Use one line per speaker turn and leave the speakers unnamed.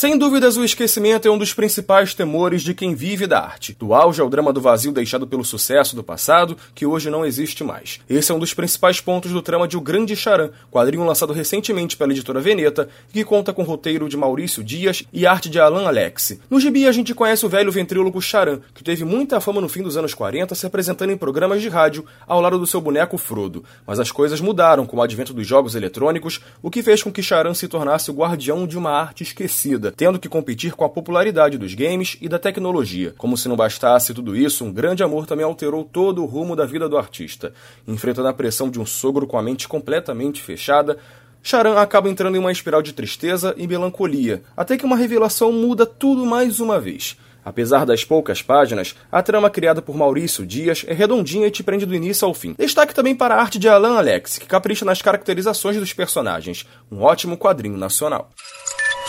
Sem dúvidas, o esquecimento é um dos principais temores de quem vive da arte. Do auge ao drama do vazio deixado pelo sucesso do passado, que hoje não existe mais. Esse é um dos principais pontos do trama de O Grande Charan, quadrinho lançado recentemente pela editora Veneta, que conta com roteiro de Maurício Dias e arte de Alan Alex. No gibi, a gente conhece o velho ventríloco Charan, que teve muita fama no fim dos anos 40, se apresentando em programas de rádio ao lado do seu boneco Frodo. Mas as coisas mudaram com o advento dos jogos eletrônicos, o que fez com que Charan se tornasse o guardião de uma arte esquecida tendo que competir com a popularidade dos games e da tecnologia. Como se não bastasse tudo isso, um grande amor também alterou todo o rumo da vida do artista. Enfrentando a pressão de um sogro com a mente completamente fechada, Charan acaba entrando em uma espiral de tristeza e melancolia, até que uma revelação muda tudo mais uma vez. Apesar das poucas páginas, a trama criada por Maurício Dias é redondinha e te prende do início ao fim. Destaque também para a arte de Alan Alex, que capricha nas caracterizações dos personagens. Um ótimo quadrinho nacional.